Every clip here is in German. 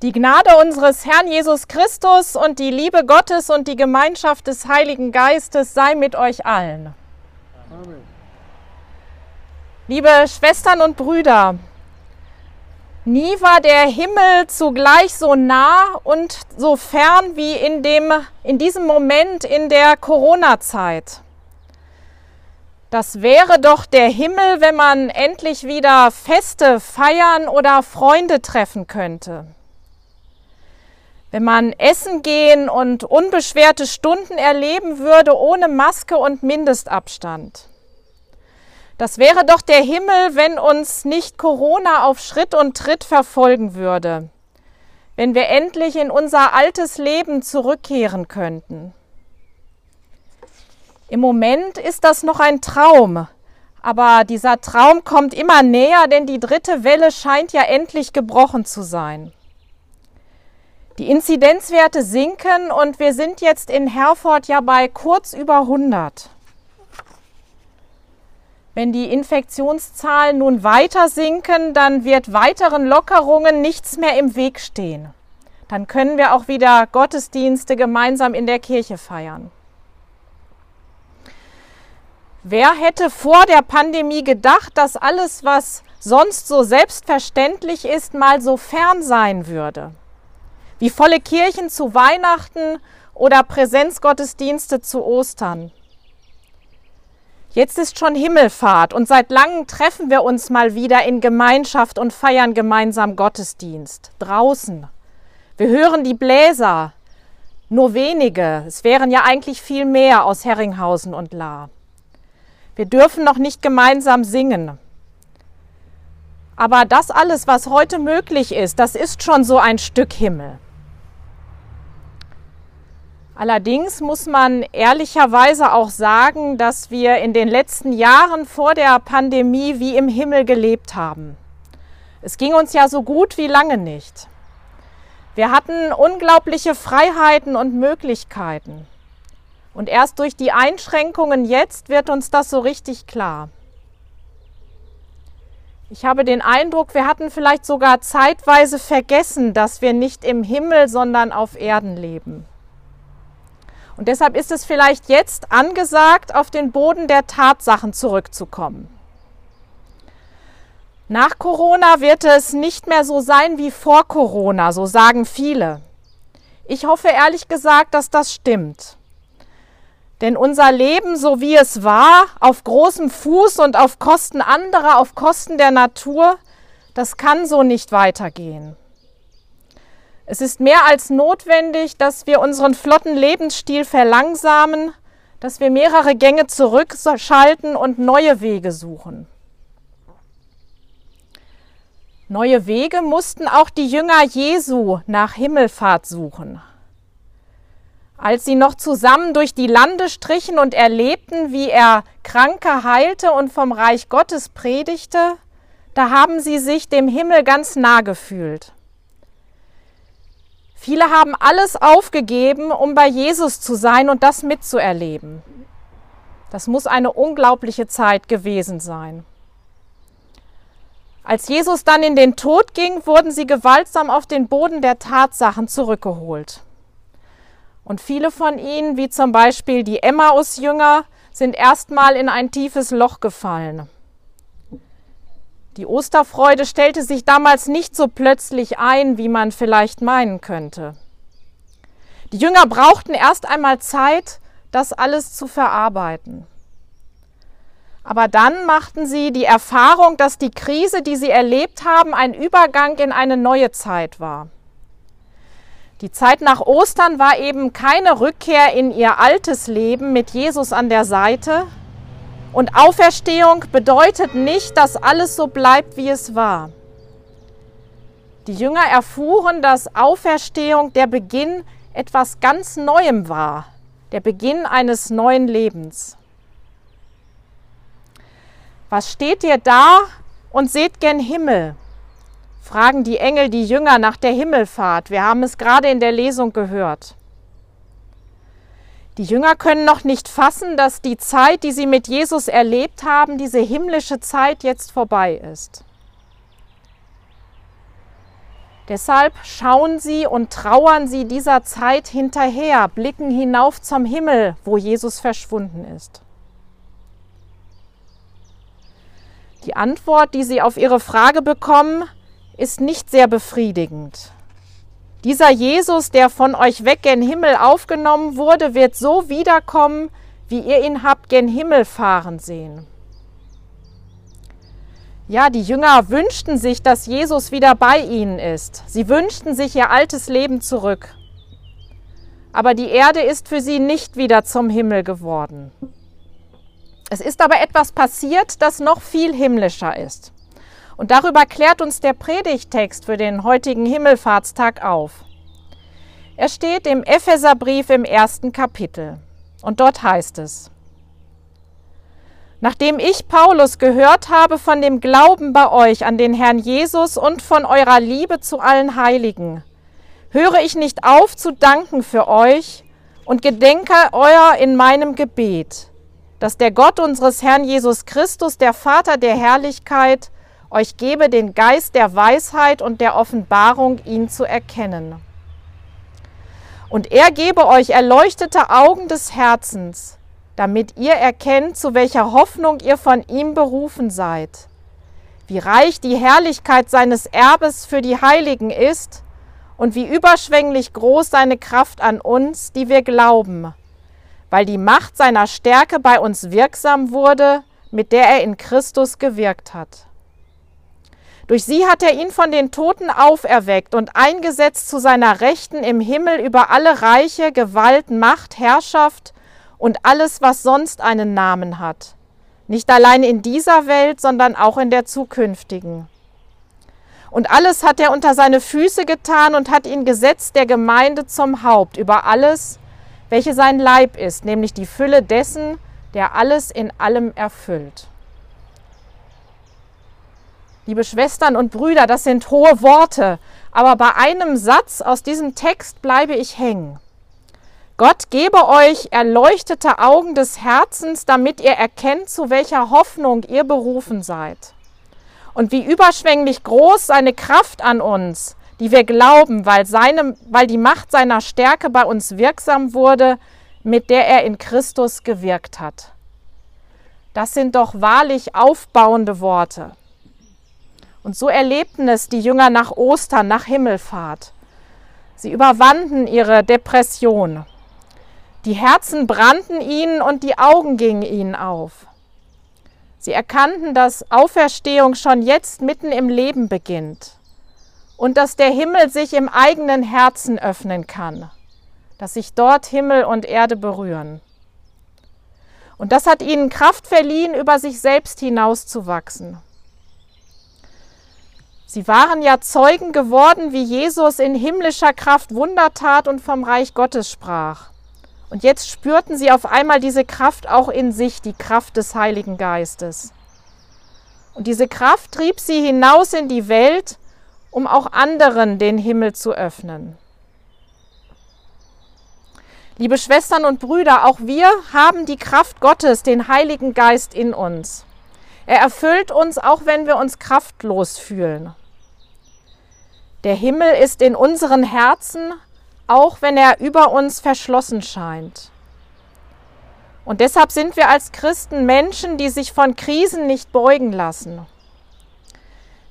Die Gnade unseres Herrn Jesus Christus und die Liebe Gottes und die Gemeinschaft des Heiligen Geistes sei mit euch allen. Amen. Liebe Schwestern und Brüder, nie war der Himmel zugleich so nah und so fern wie in, dem, in diesem Moment in der Corona-Zeit. Das wäre doch der Himmel, wenn man endlich wieder Feste feiern oder Freunde treffen könnte. Wenn man essen gehen und unbeschwerte Stunden erleben würde ohne Maske und Mindestabstand. Das wäre doch der Himmel, wenn uns nicht Corona auf Schritt und Tritt verfolgen würde, wenn wir endlich in unser altes Leben zurückkehren könnten. Im Moment ist das noch ein Traum, aber dieser Traum kommt immer näher, denn die dritte Welle scheint ja endlich gebrochen zu sein. Die Inzidenzwerte sinken und wir sind jetzt in Herford ja bei kurz über 100. Wenn die Infektionszahlen nun weiter sinken, dann wird weiteren Lockerungen nichts mehr im Weg stehen. Dann können wir auch wieder Gottesdienste gemeinsam in der Kirche feiern. Wer hätte vor der Pandemie gedacht, dass alles, was sonst so selbstverständlich ist, mal so fern sein würde? Wie volle Kirchen zu Weihnachten oder Präsenzgottesdienste zu Ostern. Jetzt ist schon Himmelfahrt und seit langem treffen wir uns mal wieder in Gemeinschaft und feiern gemeinsam Gottesdienst draußen. Wir hören die Bläser, nur wenige, es wären ja eigentlich viel mehr aus Herringhausen und La. Wir dürfen noch nicht gemeinsam singen. Aber das alles, was heute möglich ist, das ist schon so ein Stück Himmel. Allerdings muss man ehrlicherweise auch sagen, dass wir in den letzten Jahren vor der Pandemie wie im Himmel gelebt haben. Es ging uns ja so gut wie lange nicht. Wir hatten unglaubliche Freiheiten und Möglichkeiten. Und erst durch die Einschränkungen jetzt wird uns das so richtig klar. Ich habe den Eindruck, wir hatten vielleicht sogar zeitweise vergessen, dass wir nicht im Himmel, sondern auf Erden leben. Und deshalb ist es vielleicht jetzt angesagt, auf den Boden der Tatsachen zurückzukommen. Nach Corona wird es nicht mehr so sein wie vor Corona, so sagen viele. Ich hoffe ehrlich gesagt, dass das stimmt. Denn unser Leben, so wie es war, auf großem Fuß und auf Kosten anderer, auf Kosten der Natur, das kann so nicht weitergehen. Es ist mehr als notwendig, dass wir unseren flotten Lebensstil verlangsamen, dass wir mehrere Gänge zurückschalten und neue Wege suchen. Neue Wege mussten auch die Jünger Jesu nach Himmelfahrt suchen. Als sie noch zusammen durch die Lande strichen und erlebten, wie er Kranke heilte und vom Reich Gottes predigte, da haben sie sich dem Himmel ganz nah gefühlt. Viele haben alles aufgegeben, um bei Jesus zu sein und das mitzuerleben. Das muss eine unglaubliche Zeit gewesen sein. Als Jesus dann in den Tod ging, wurden sie gewaltsam auf den Boden der Tatsachen zurückgeholt. Und viele von ihnen, wie zum Beispiel die Emmaus-Jünger, sind erstmal in ein tiefes Loch gefallen. Die Osterfreude stellte sich damals nicht so plötzlich ein, wie man vielleicht meinen könnte. Die Jünger brauchten erst einmal Zeit, das alles zu verarbeiten. Aber dann machten sie die Erfahrung, dass die Krise, die sie erlebt haben, ein Übergang in eine neue Zeit war. Die Zeit nach Ostern war eben keine Rückkehr in ihr altes Leben mit Jesus an der Seite, und Auferstehung bedeutet nicht, dass alles so bleibt, wie es war. Die Jünger erfuhren, dass Auferstehung der Beginn etwas ganz Neuem war, der Beginn eines neuen Lebens. Was steht ihr da und seht gen Himmel? fragen die Engel die Jünger nach der Himmelfahrt. Wir haben es gerade in der Lesung gehört. Die Jünger können noch nicht fassen, dass die Zeit, die sie mit Jesus erlebt haben, diese himmlische Zeit jetzt vorbei ist. Deshalb schauen sie und trauern sie dieser Zeit hinterher, blicken hinauf zum Himmel, wo Jesus verschwunden ist. Die Antwort, die sie auf ihre Frage bekommen, ist nicht sehr befriedigend. Dieser Jesus, der von euch weg gen Himmel aufgenommen wurde, wird so wiederkommen, wie ihr ihn habt gen Himmel fahren sehen. Ja, die Jünger wünschten sich, dass Jesus wieder bei ihnen ist. Sie wünschten sich ihr altes Leben zurück. Aber die Erde ist für sie nicht wieder zum Himmel geworden. Es ist aber etwas passiert, das noch viel himmlischer ist. Und darüber klärt uns der Predigtext für den heutigen Himmelfahrtstag auf. Er steht im Epheserbrief im ersten Kapitel. Und dort heißt es, Nachdem ich, Paulus, gehört habe von dem Glauben bei euch an den Herrn Jesus und von eurer Liebe zu allen Heiligen, höre ich nicht auf zu danken für euch und gedenke euer in meinem Gebet, dass der Gott unseres Herrn Jesus Christus, der Vater der Herrlichkeit, euch gebe den Geist der Weisheit und der Offenbarung, ihn zu erkennen. Und er gebe euch erleuchtete Augen des Herzens, damit ihr erkennt, zu welcher Hoffnung ihr von ihm berufen seid, wie reich die Herrlichkeit seines Erbes für die Heiligen ist und wie überschwänglich groß seine Kraft an uns, die wir glauben, weil die Macht seiner Stärke bei uns wirksam wurde, mit der er in Christus gewirkt hat. Durch sie hat er ihn von den Toten auferweckt und eingesetzt zu seiner Rechten im Himmel über alle Reiche, Gewalt, Macht, Herrschaft und alles, was sonst einen Namen hat. Nicht allein in dieser Welt, sondern auch in der zukünftigen. Und alles hat er unter seine Füße getan und hat ihn gesetzt der Gemeinde zum Haupt über alles, welche sein Leib ist, nämlich die Fülle dessen, der alles in allem erfüllt. Liebe Schwestern und Brüder, das sind hohe Worte, aber bei einem Satz aus diesem Text bleibe ich hängen. Gott gebe euch erleuchtete Augen des Herzens, damit ihr erkennt, zu welcher Hoffnung ihr berufen seid. Und wie überschwänglich groß seine Kraft an uns, die wir glauben, weil, seine, weil die Macht seiner Stärke bei uns wirksam wurde, mit der er in Christus gewirkt hat. Das sind doch wahrlich aufbauende Worte. Und so erlebten es die Jünger nach Ostern, nach Himmelfahrt. Sie überwanden ihre Depression die Herzen brannten ihnen und die Augen gingen ihnen auf. Sie erkannten, dass Auferstehung schon jetzt mitten im Leben beginnt und dass der Himmel sich im eigenen Herzen öffnen kann, dass sich dort Himmel und Erde berühren. Und das hat ihnen Kraft verliehen, über sich selbst hinauszuwachsen. Sie waren ja Zeugen geworden, wie Jesus in himmlischer Kraft Wunder tat und vom Reich Gottes sprach. Und jetzt spürten sie auf einmal diese Kraft auch in sich, die Kraft des Heiligen Geistes. Und diese Kraft trieb sie hinaus in die Welt, um auch anderen den Himmel zu öffnen. Liebe Schwestern und Brüder, auch wir haben die Kraft Gottes, den Heiligen Geist in uns. Er erfüllt uns, auch wenn wir uns kraftlos fühlen. Der Himmel ist in unseren Herzen, auch wenn er über uns verschlossen scheint. Und deshalb sind wir als Christen Menschen, die sich von Krisen nicht beugen lassen.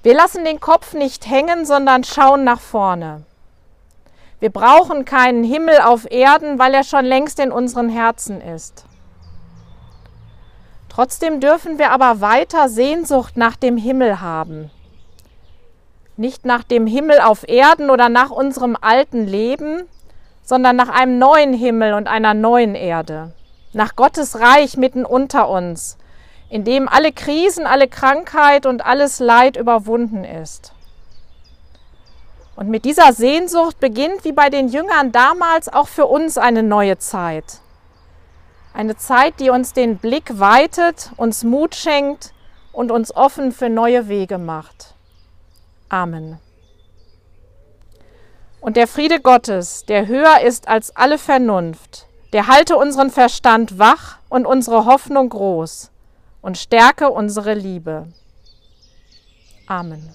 Wir lassen den Kopf nicht hängen, sondern schauen nach vorne. Wir brauchen keinen Himmel auf Erden, weil er schon längst in unseren Herzen ist. Trotzdem dürfen wir aber weiter Sehnsucht nach dem Himmel haben nicht nach dem Himmel auf Erden oder nach unserem alten Leben, sondern nach einem neuen Himmel und einer neuen Erde, nach Gottes Reich mitten unter uns, in dem alle Krisen, alle Krankheit und alles Leid überwunden ist. Und mit dieser Sehnsucht beginnt wie bei den Jüngern damals auch für uns eine neue Zeit. Eine Zeit, die uns den Blick weitet, uns Mut schenkt und uns offen für neue Wege macht. Amen. Und der Friede Gottes, der höher ist als alle Vernunft, der halte unseren Verstand wach und unsere Hoffnung groß und stärke unsere Liebe. Amen.